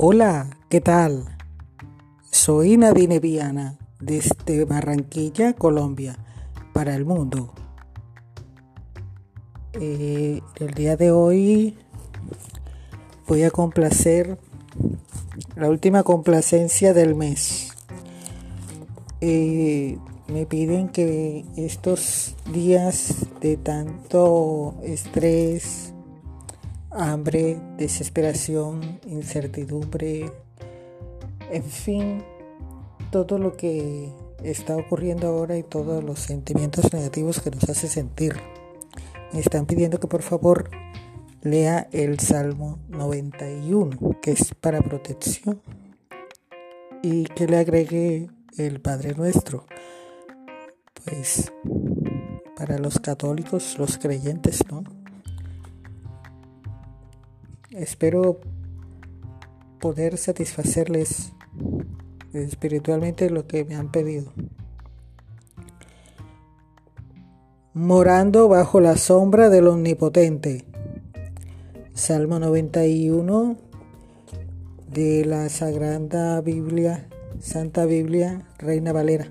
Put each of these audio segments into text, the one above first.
Hola, ¿qué tal? Soy Nadine Viana desde Barranquilla, Colombia, para el mundo. Eh, el día de hoy voy a complacer la última complacencia del mes. Eh, me piden que estos días de tanto estrés, hambre, desesperación, incertidumbre, en fin, todo lo que está ocurriendo ahora y todos los sentimientos negativos que nos hace sentir. Me están pidiendo que por favor lea el Salmo 91, que es para protección, y que le agregue el Padre Nuestro. Pues para los católicos, los creyentes, ¿no? Espero poder satisfacerles espiritualmente lo que me han pedido. Morando bajo la sombra del Omnipotente. Salmo 91 de la Sagrada Biblia, Santa Biblia, Reina Valera.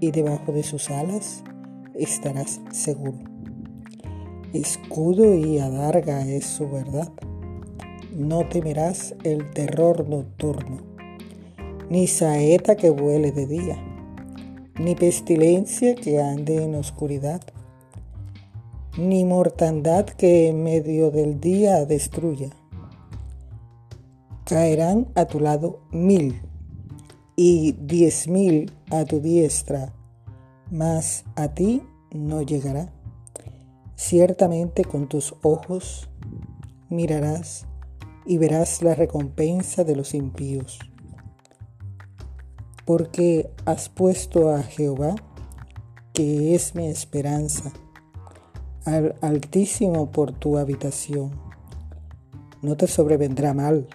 y debajo de sus alas estarás seguro. Escudo y adarga es su verdad. No temerás el terror nocturno, ni saeta que vuele de día, ni pestilencia que ande en oscuridad, ni mortandad que en medio del día destruya. Caerán a tu lado mil y diez mil a tu diestra, mas a ti no llegará. Ciertamente con tus ojos mirarás y verás la recompensa de los impíos. Porque has puesto a Jehová, que es mi esperanza, al Altísimo por tu habitación. No te sobrevendrá mal,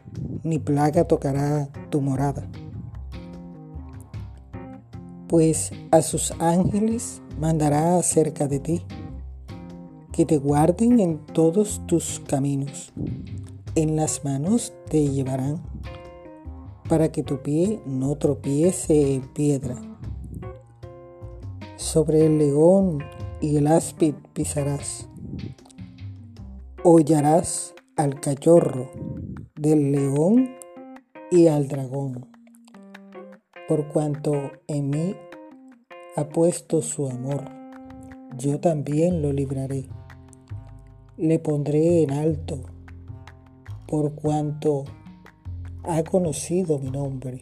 ni plaga tocará tu morada pues a sus ángeles mandará acerca de ti, que te guarden en todos tus caminos. En las manos te llevarán, para que tu pie no tropiece en piedra. Sobre el león y el áspid pisarás. Hollarás al cachorro del león y al dragón por cuanto en mí ha puesto su amor, yo también lo libraré. Le pondré en alto, por cuanto ha conocido mi nombre.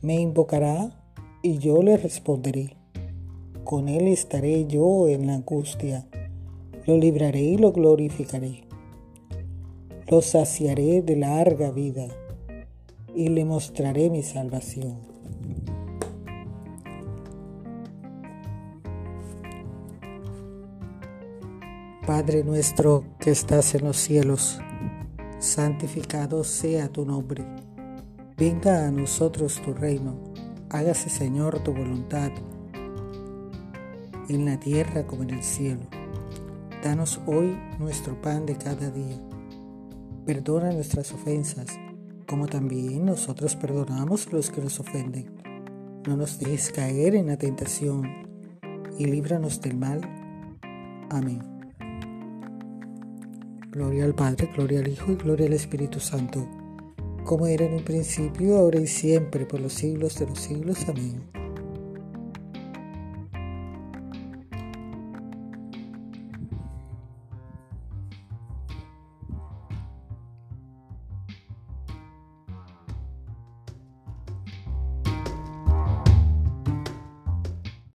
Me invocará y yo le responderé. Con él estaré yo en la angustia. Lo libraré y lo glorificaré. Lo saciaré de larga vida y le mostraré mi salvación. Padre nuestro que estás en los cielos, santificado sea tu nombre. Venga a nosotros tu reino. Hágase Señor tu voluntad en la tierra como en el cielo. Danos hoy nuestro pan de cada día. Perdona nuestras ofensas como también nosotros perdonamos a los que nos ofenden. No nos dejes caer en la tentación y líbranos del mal. Amén. Gloria al Padre, gloria al Hijo y gloria al Espíritu Santo, como era en un principio, ahora y siempre, por los siglos de los siglos. Amén.